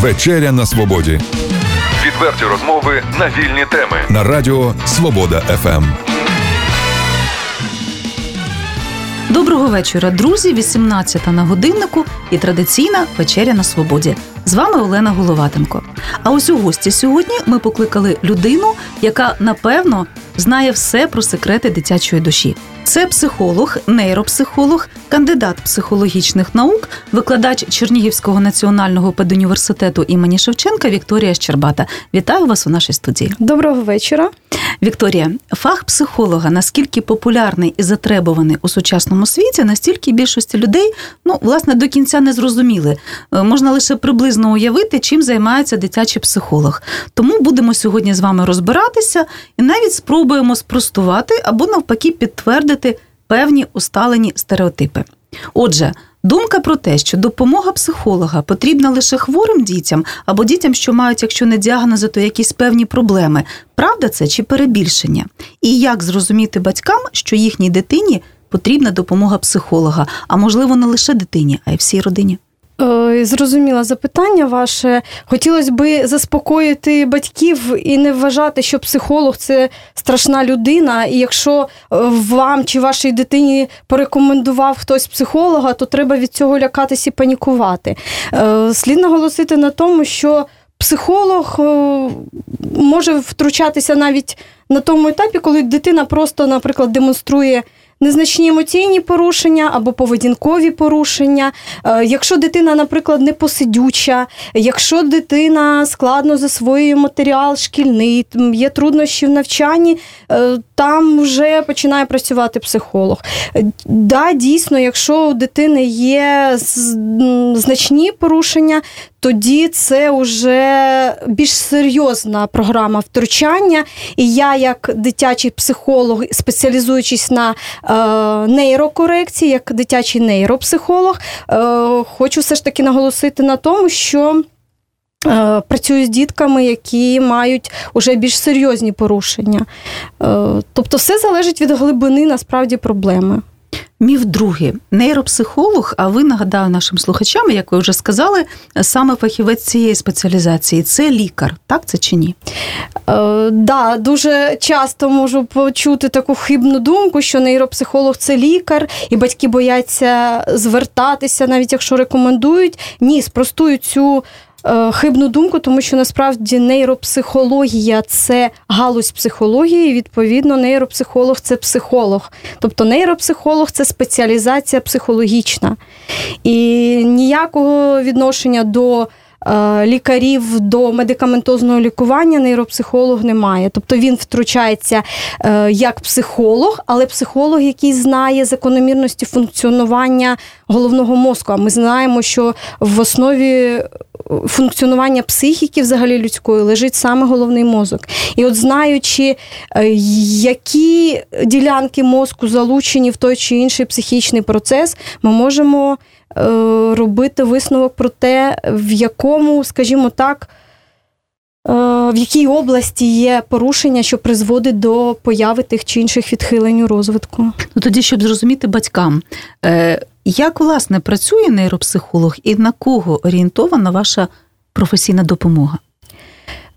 Вечеря на свободі. Відверті розмови на вільні теми на Радіо Свобода ФМ. Доброго вечора, друзі. 18 на годиннику і традиційна вечеря на свободі. З вами Олена Головатенко. А ось у гості сьогодні ми покликали людину, яка напевно знає все про секрети дитячої душі. Це психолог, нейропсихолог, кандидат психологічних наук, викладач Чернігівського національного педуніверситету імені Шевченка Вікторія Щербата. Вітаю вас у нашій студії. Доброго вечора, Вікторія. Фах психолога наскільки популярний і затребуваний у сучасному світі, настільки більшості людей ну власне до кінця не зрозуміли. Е, можна лише приблизно уявити, чим займається дитячий психолог. Тому будемо сьогодні з вами розбиратися і навіть спробуємо спростувати або навпаки підтвердити певні усталені стереотипи. Отже. Думка про те, що допомога психолога потрібна лише хворим дітям або дітям, що мають, якщо не діагнози, то якісь певні проблеми. Правда це чи перебільшення? І як зрозуміти батькам, що їхній дитині потрібна допомога психолога, а можливо не лише дитині, а й всій родині? Е, зрозуміла запитання ваше. Хотілося би заспокоїти батьків і не вважати, що психолог це страшна людина. І якщо е, вам чи вашій дитині порекомендував хтось психолога, то треба від цього лякатись і панікувати. Е, слід наголосити на тому, що психолог може втручатися навіть на тому етапі, коли дитина просто, наприклад, демонструє незначні емоційні порушення або поведінкові порушення. Е, якщо дитина, наприклад, не посидюча, якщо дитина складно засвоює матеріал шкільний, є труднощі в навчанні, е, там вже починає працювати психолог. Да, дійсно, якщо у дитини є значні порушення, тоді це вже більш серйозна програма втручання. І я, як дитячий психолог, спеціалізуючись на е, нейрокорекції, як дитячий нейропсихолог, е, хочу все ж таки наголосити на тому, що. Е, працюю з дітками, які мають уже більш серйозні порушення. Е, тобто, все залежить від глибини насправді проблеми. Міф другий нейропсихолог. А ви нагадаю нашим слухачам, як ви вже сказали, саме фахівець цієї спеціалізації це лікар, так це чи ні? Е, да, дуже часто можу почути таку хибну думку, що нейропсихолог це лікар, і батьки бояться звертатися, навіть якщо рекомендують. Ні, спростують цю хибну думку, тому що насправді нейропсихологія це галузь психології. і, Відповідно, нейропсихолог це психолог. Тобто нейропсихолог це спеціалізація психологічна. І ніякого відношення до. Е, лікарів до медикаментозного лікування нейропсихолог немає. Тобто він втручається е, як психолог, але психолог, який знає закономірності функціонування головного мозку. А ми знаємо, що в основі функціонування психіки взагалі людської лежить саме головний мозок. І от знаючи, е, які ділянки мозку залучені в той чи інший психічний процес, ми можемо е, робити висновок про те, в якому, скажімо так, е, в якій області є порушення, що призводить до появи тих чи інших відхилень у розвитку. Ну тоді, щоб зрозуміти батькам, як власне працює нейропсихолог і на кого орієнтована ваша професійна допомога?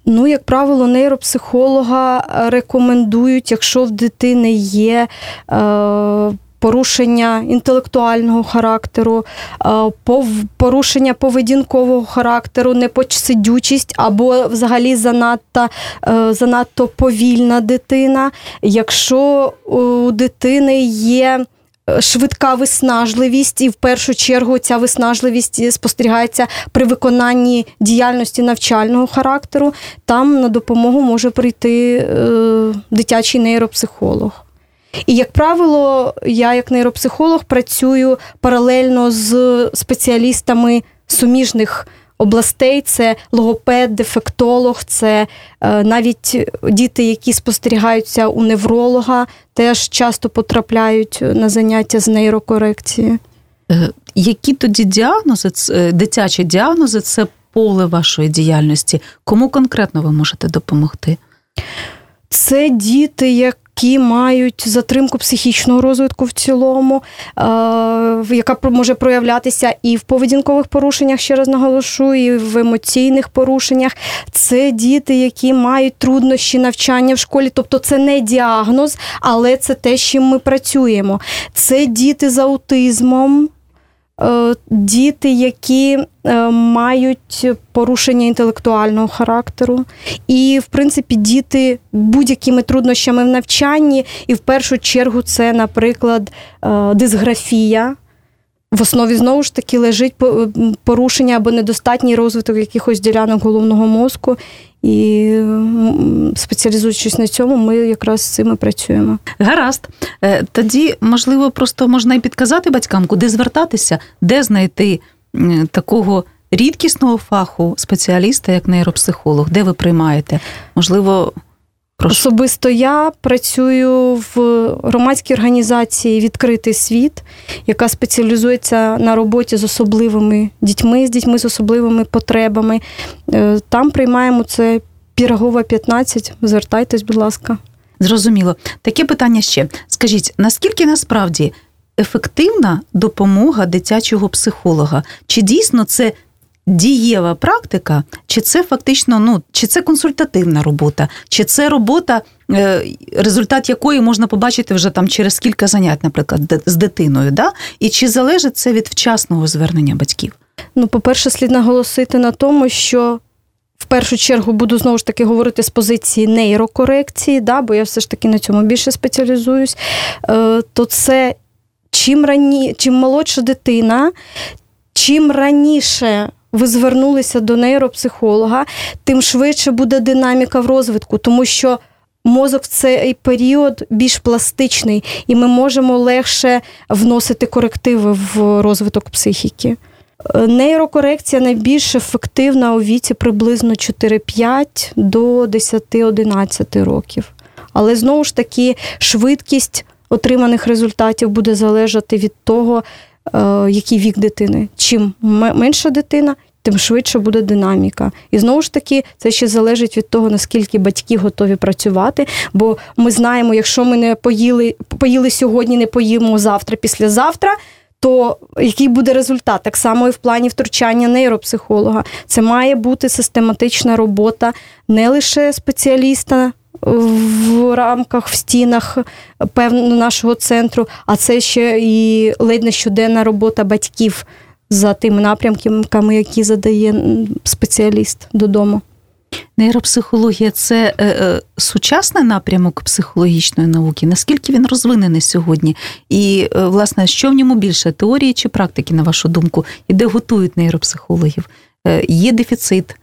Ну, як правило, нейропсихолога рекомендують, якщо в дитини є. Е, Порушення інтелектуального характеру, е, порушення поведінкового характеру, непосидючість або взагалі занадто е, занадто повільна дитина. Якщо у дитини є швидка виснажливість, і в першу чергу ця виснажливість спостерігається при виконанні діяльності навчального характеру. Там на допомогу може прийти е, дитячий нейропсихолог. І, як правило, я, як нейропсихолог, працюю паралельно з спеціалістами суміжних областей: це логопед, дефектолог, це е, навіть діти, які спостерігаються у невролога, теж часто потрапляють на заняття з нейрокорекції. Е, які тоді діагнози, е, дитячі діагнози це поле вашої діяльності? Кому конкретно ви можете допомогти? Це діти, як які мають затримку психічного розвитку в цілому, е, яка може проявлятися і в поведінкових порушеннях, ще раз наголошую, і в емоційних порушеннях. Це діти, які мають труднощі навчання в школі, тобто це не діагноз, але це те, з чим ми працюємо. Це діти з аутизмом. Е, діти, які е, мають порушення інтелектуального характеру, і, в принципі, діти будь-якими труднощами в навчанні, і в першу чергу це, наприклад, е, дисграфія. В основі знову ж таки лежить порушення або недостатній розвиток якихось ділянок головного мозку. І спеціалізуючись на цьому, ми якраз з цим і працюємо. Гаразд. Е, тоді, можливо, просто можна і підказати батькам, куди звертатися, де знайти такого рідкісного фаху спеціаліста, як нейропсихолог, де ви приймаєте? Можливо. Прошу. Особисто я працюю в громадській організації Відкритий світ, яка спеціалізується на роботі з особливими дітьми, з дітьми з особливими потребами. Е, там приймаємо це Пірогова 15. Звертайтесь, будь ласка. Зрозуміло. Таке питання ще. Скажіть, наскільки насправді ефективна допомога дитячого психолога? Чи дійсно це дієва практика, чи це фактично ну, чи це консультативна робота, чи це робота, е, результат якої можна побачити вже там через кілька занять, наприклад, з дитиною, да? і чи залежить це від вчасного звернення батьків? Ну, по-перше, слід наголосити на тому, що. В першу чергу буду знову ж таки говорити з позиції нейрокорекції, да, бо я все ж таки на цьому більше спеціалізуюсь. Е, то це чим рані, чим молодша дитина, чим раніше ви звернулися до нейропсихолога, тим швидше буде динаміка в розвитку, тому що. Мозок в цей період більш пластичний, і ми можемо легше вносити корективи в розвиток психіки. Нейрокорекція найбільш ефективна у віці приблизно 4-5 до 10-11 років. Але знову ж таки, швидкість отриманих результатів буде залежати від того, Е, який вік дитини. Чим менша дитина, тим швидше буде динаміка. І знову ж таки, це ще залежить від того, наскільки батьки готові працювати. Бо ми знаємо, якщо ми не поїли, поїли сьогодні, не поїмо завтра, післязавтра. То який буде результат? Так само і в плані втручання нейропсихолога. Це має бути систематична робота не лише спеціаліста в рамках, в стінах певного нашого центру, а це ще і ледь не щоденна робота батьків за тими напрямками, які задає спеціаліст додому. Нейропсихологія це е, е, сучасний напрямок психологічної науки. Наскільки він розвинений сьогодні? І, е, власне, що в ньому більше теорії чи практики, на вашу думку, і де готують нейропсихологів? Є дефіцит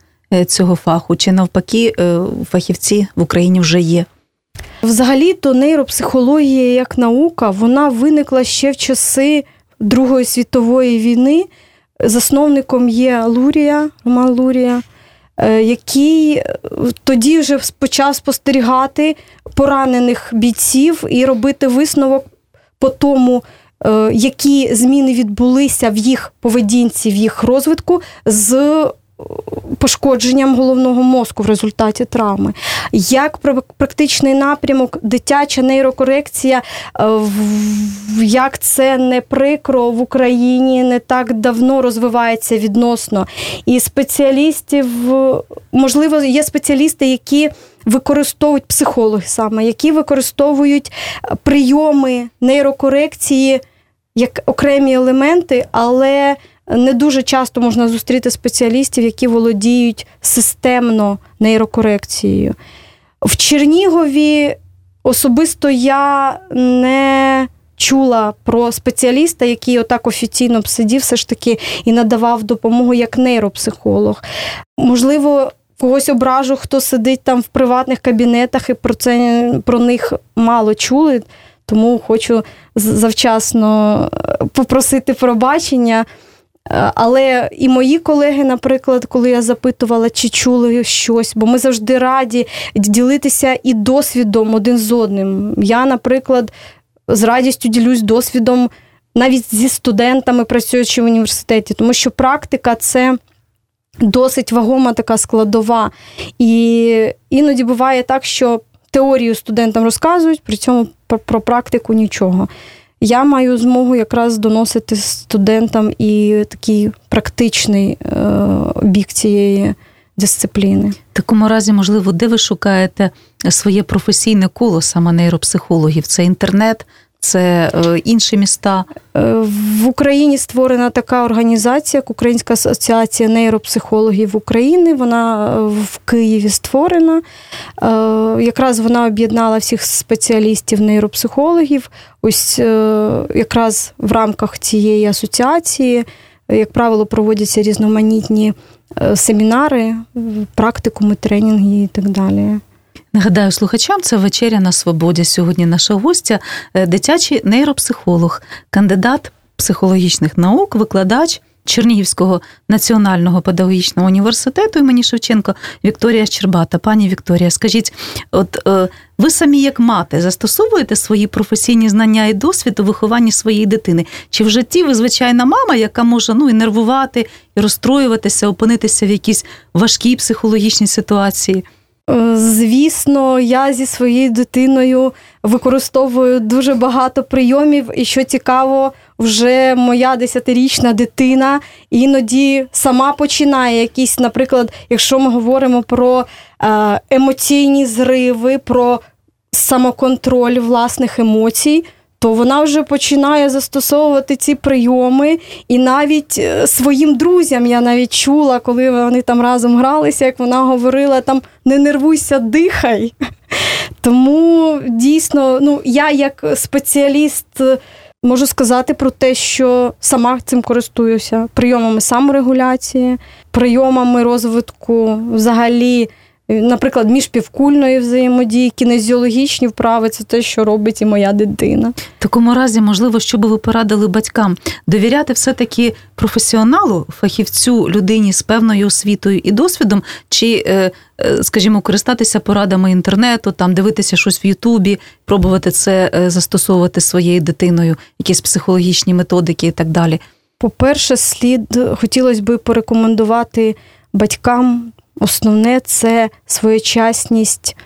цього фаху, чи навпаки, е, фахівці в Україні вже є? Взагалі-то нейропсихологія як наука вона виникла ще в часи Другої світової війни. Засновником є Лурія, Роман Лурія, е, який тоді вже почав спостерігати поранених бійців і робити висновок по тому, які зміни відбулися в їх поведінці, в їх розвитку з пошкодженням головного мозку в результаті травми. Як практичний напрямок, дитяча нейрокорекція, е, як це не прикро в Україні не так давно розвивається відносно. І спеціалістів, можливо, є спеціалісти, які використовують психологи саме, які використовують прийоми нейрокорекції як окремі елементи, але не дуже часто можна зустріти спеціалістів, які володіють системно нейрокорекцією. В Чернігові особисто я не чула про спеціаліста, який отак офіційно б сидів, все ж таки і надавав допомогу як нейропсихолог. Можливо, когось ображу, хто сидить там в приватних кабінетах і про це про них мало чули. Тому хочу завчасно попросити пробачення. Е, але і мої колеги, наприклад, коли я запитувала, чи чули щось, бо ми завжди раді ділитися і досвідом один з одним. Я, наприклад, з радістю ділюсь досвідом навіть зі студентами, працюючи в університеті, тому що практика це. Досить вагома така складова. І іноді буває так, що теорію студентам розказують, при цьому про практику нічого. Я маю змогу якраз доносити студентам і такий практичний е, бік цієї дисципліни. В такому разі, можливо, де ви шукаєте своє професійне коло саме нейропсихологів? Це інтернет, це е, інші міста е, в Україні створена така організація, як Українська асоціація нейропсихологів України. Вона е, в Києві створена. Якраз вона об'єднала всіх спеціалістів нейропсихологів. Ось якраз в рамках цієї асоціації, як правило, проводяться різноманітні семінари, практикуми, тренінги і так далі. Нагадаю слухачам, це вечеря на свободі. Сьогодні наша гостя, е, дитячий нейропсихолог, кандидат психологічних наук, викладач Чернігівського національного педагогічного університету імені Шевченко Вікторія Щербата. Пані Вікторія, скажіть, от е, ви самі як мати застосовуєте свої професійні знання і досвід у вихованні своєї дитини? Чи в житті ви звичайна мама, яка може ну і нервувати, і розстроюватися, опинитися в якійсь важкій психологічній ситуації? Е, звісно, я зі своєю дитиною використовую дуже багато прийомів, і що цікаво, вже моя десятирічна дитина іноді сама починає якісь, наприклад, якщо ми говоримо про е, емоційні зриви, про самоконтроль власних емоцій то вона вже починає застосовувати ці прийоми, і навіть е, своїм друзям я навіть чула, коли вони там разом гралися, як вона говорила: там не нервуйся, дихай. Тому дійсно, ну я як спеціаліст. Е, можу сказати про те, що сама цим користуюся прийомами саморегуляції, прийомами розвитку взагалі Наприклад, міжпівкульної взаємодії, кінезіологічні вправи це те, що робить і моя дитина. В такому разі, можливо, що би ви порадили батькам довіряти все-таки професіоналу, фахівцю, людині з певною освітою і досвідом, чи, е, е, скажімо, користатися порадами інтернету, там дивитися щось в Ютубі, пробувати це е, застосовувати своєю дитиною, якісь психологічні методики і так далі. По-перше, слід хотілося б порекомендувати батькам Основне це своєчасність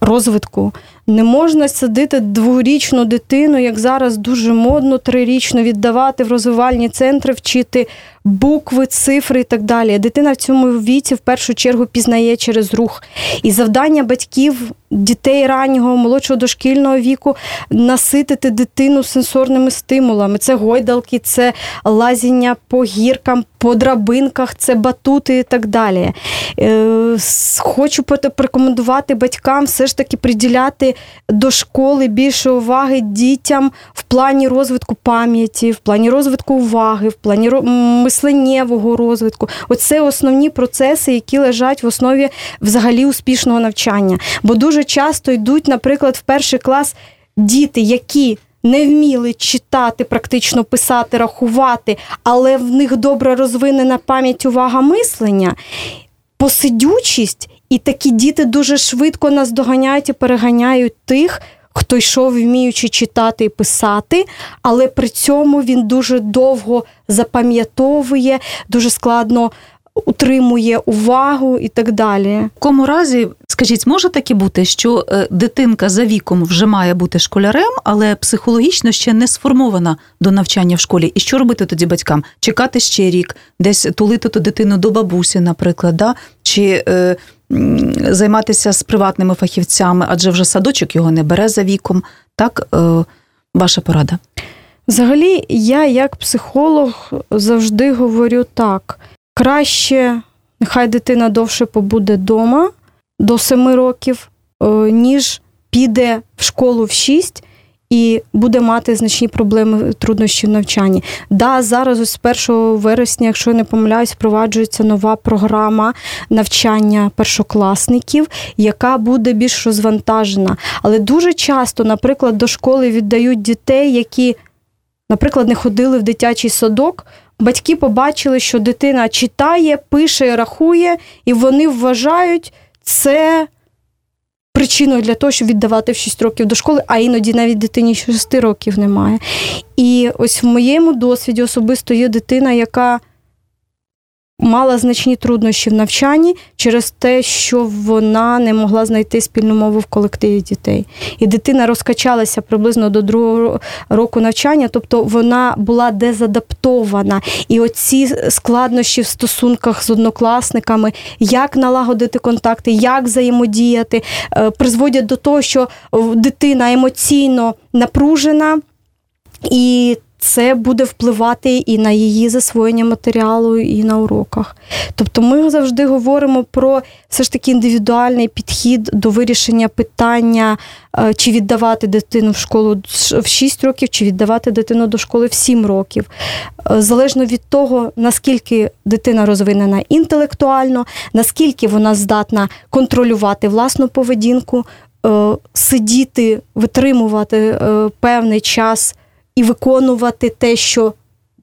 розвитку. Не можна садити дворічну дитину, як зараз дуже модно, трирічну віддавати в розвивальні центри, вчити букви, цифри і так далі. Дитина в цьому віці в першу чергу пізнає через рух. І завдання батьків дітей раннього, молодшого дошкільного віку наситити дитину сенсорними стимулами. Це гойдалки, це лазіння по гіркам, по драбинках, це батути і так далі. Е, хочу порекомендувати батькам все ж таки приділяти до школи більше уваги дітям в плані розвитку пам'яті, в плані розвитку уваги, в плані мисленнєвого розвитку. Оце основні процеси, які лежать в основі взагалі успішного навчання. Бо дуже часто йдуть, наприклад, в перший клас діти, які не вміли читати, практично писати, рахувати, але в них добре розвинена пам'ять увага мислення, посидючість, і такі діти дуже швидко нас доганяють і переганяють тих. Хто йшов, вміючи читати і писати, але при цьому він дуже довго запам'ятовує, дуже складно утримує увагу і так далі. В якому разі, скажіть, може таке бути, що е, дитинка за віком вже має бути школярем, але психологічно ще не сформована до навчання в школі. І що робити тоді батькам? Чекати ще рік, десь тулити ту дитину до бабусі, наприклад, да? чи е, займатися з приватними фахівцями, адже вже садочок його не бере за віком. Так, е, ваша порада. Взагалі, я як психолог завжди говорю так: краще, нехай дитина довше побуде вдома до 7 років, е, ніж піде в школу в 6 і буде мати значні проблеми труднощі в навчанні. Да, зараз з 1 вересня, якщо я не помиляюсь, впроваджується нова програма навчання першокласників, яка буде більш розвантажена. Але дуже часто, наприклад, до школи віддають дітей, які, наприклад, не ходили в дитячий садок. Батьки побачили, що дитина читає, пише, рахує, і вони вважають це причиною для того, щоб віддавати в 6 років до школи, а іноді навіть дитині 6 років немає. І ось в моєму досвіді особисто є дитина, яка мала значні труднощі в навчанні через те, що вона не могла знайти спільну мову в колективі дітей. І дитина розкачалася приблизно до другого року навчання, тобто вона була дезадаптована. І оці складнощі в стосунках з однокласниками, як налагодити контакти, як взаємодіяти, е, призводять до того, що дитина емоційно напружена. І це буде впливати і на її засвоєння матеріалу, і на уроках. Тобто ми завжди говоримо про все ж таки індивідуальний підхід до вирішення питання, е, чи віддавати дитину в школу в 6 років, чи віддавати дитину до школи в 7 років. Е, залежно від того, наскільки дитина розвинена інтелектуально, наскільки вона здатна контролювати власну поведінку. Е, сидіти, витримувати певний час і виконувати те, що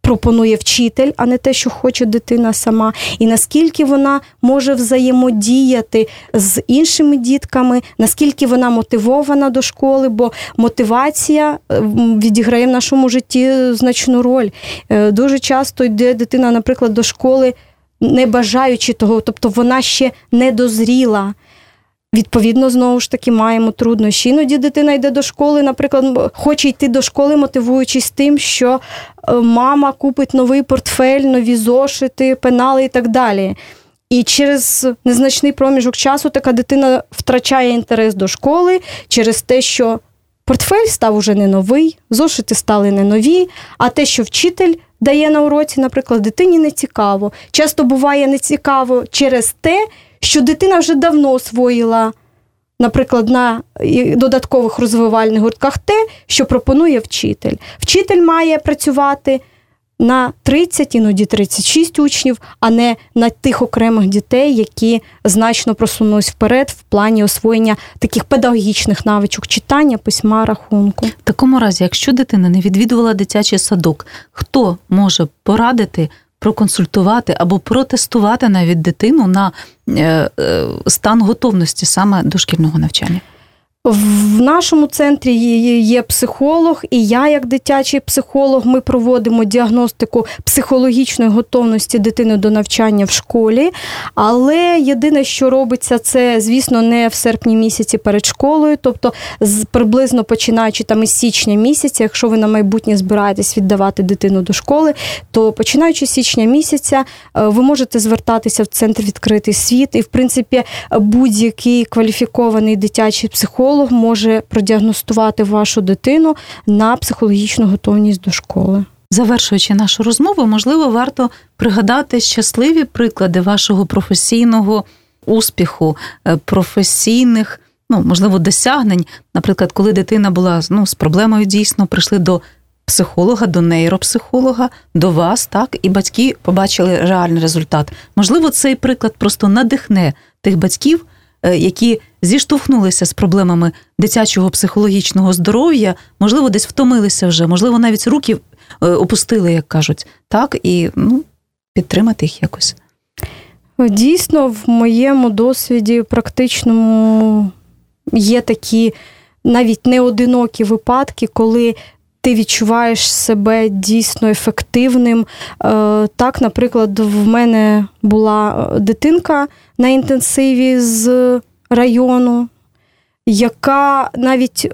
пропонує вчитель, а не те, що хоче дитина сама, і наскільки вона може взаємодіяти з іншими дітками, наскільки вона мотивована до школи, бо мотивація відіграє в нашому житті значну роль. Е, дуже часто йде дитина, наприклад, до школи. Не бажаючи того, тобто вона ще не дозріла. Відповідно, знову ж таки, маємо труднощі. Іноді дитина йде до школи, наприклад, хоче йти до школи, мотивуючись тим, що е, мама купить новий портфель, нові зошити, пенали і так далі. І через незначний проміжок часу така дитина втрачає інтерес до школи через те, що портфель став уже не новий, зошити стали не нові, а те, що вчитель дає на уроці, наприклад, дитині не цікаво. Часто буває нецікаво через те, що дитина вже давно освоїла, наприклад, на додаткових розвивальних гуртках те, що пропонує вчитель. Вчитель має працювати. На 30, іноді 36 учнів, а не на тих окремих дітей, які значно просунулись вперед в плані освоєння таких педагогічних навичок читання, письма, рахунку. В такому разі, якщо дитина не відвідувала дитячий садок, хто може порадити проконсультувати або протестувати навіть дитину на е, е, стан готовності саме дошкільного навчання. В нашому центрі є психолог, і я, як дитячий психолог, ми проводимо діагностику психологічної готовності дитини до навчання в школі. Але єдине, що робиться, це, звісно, не в серпні місяці перед школою, тобто приблизно починаючи там із січня місяця, якщо ви на майбутнє збираєтесь віддавати дитину до школи, то починаючи з січня місяця, е, ви можете звертатися в центр відкритий світ, і в принципі будь-який кваліфікований дитячий психолог психолог може продіагностувати вашу дитину на психологічну готовність до школи. Завершуючи нашу розмову, можливо, варто пригадати щасливі приклади вашого професійного успіху, е, професійних, ну можливо, досягнень. Наприклад, коли дитина була ну, з проблемою дійсно, прийшли до психолога, до нейропсихолога, до вас, так, і батьки побачили реальний результат. Можливо, цей приклад просто надихне тих батьків. Е, які зіштовхнулися з проблемами дитячого психологічного здоров'я, можливо, десь втомилися вже, можливо, навіть руки е, опустили, як кажуть, так, і ну, підтримати їх якось. Дійсно, в моєму досвіді практичному є такі навіть неодинокі випадки, коли ти відчуваєш себе дійсно ефективним. Е, так, наприклад, в мене була дитинка на інтенсиві з району, яка навіть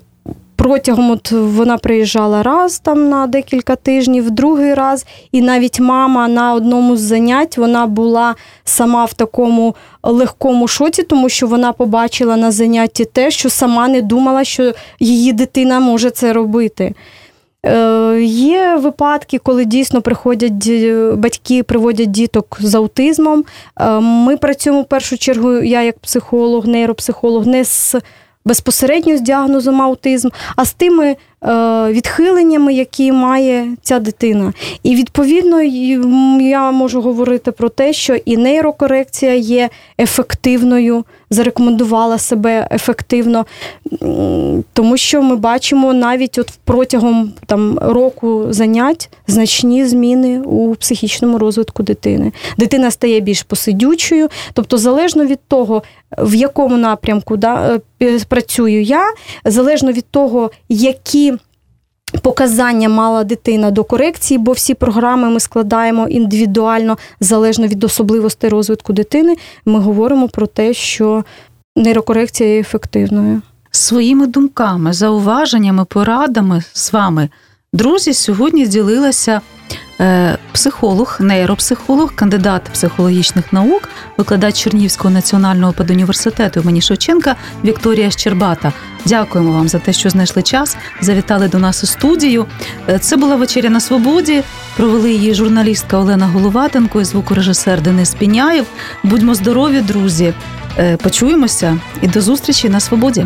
протягом от вона приїжджала раз там на декілька тижнів, другий раз, і навіть мама на одному з занять вона була сама в такому легкому шоці, тому що вона побачила на занятті те, що сама не думала, що її дитина може це робити. Е, є випадки, коли дійсно приходять батьки, приводять діток з аутизмом. Е, ми працюємо в першу чергу, я як психолог, нейропсихолог, не з безпосередньо з діагнозом аутизм, а з тими Е, відхиленнями, які має ця дитина. І відповідно я можу говорити про те, що і нейрокорекція є ефективною, зарекомендувала себе ефективно, тому що ми бачимо навіть от протягом там, року занять значні зміни у психічному розвитку дитини. Дитина стає більш посидючою, тобто залежно від того, в якому напрямку да, е, працюю я, залежно від того, які показання мала дитина до корекції, бо всі програми ми складаємо індивідуально залежно від особливостей розвитку дитини. Ми говоримо про те, що нейрокорекція є ефективною. Своїми думками, зауваженнями, порадами з вами, друзі, сьогодні ділилася психолог, нейропсихолог, кандидат психологічних наук, викладач Чернівського національного педуніверситету імені Шевченка Вікторія Щербата. Дякуємо вам за те, що знайшли час. Завітали до нас у студію. Е, це була вечеря на свободі. Провели її журналістка Олена Головатенко і звукорежисер Денис Піняєв. Будьмо здорові, друзі! Е, почуємося і до зустрічі на свободі.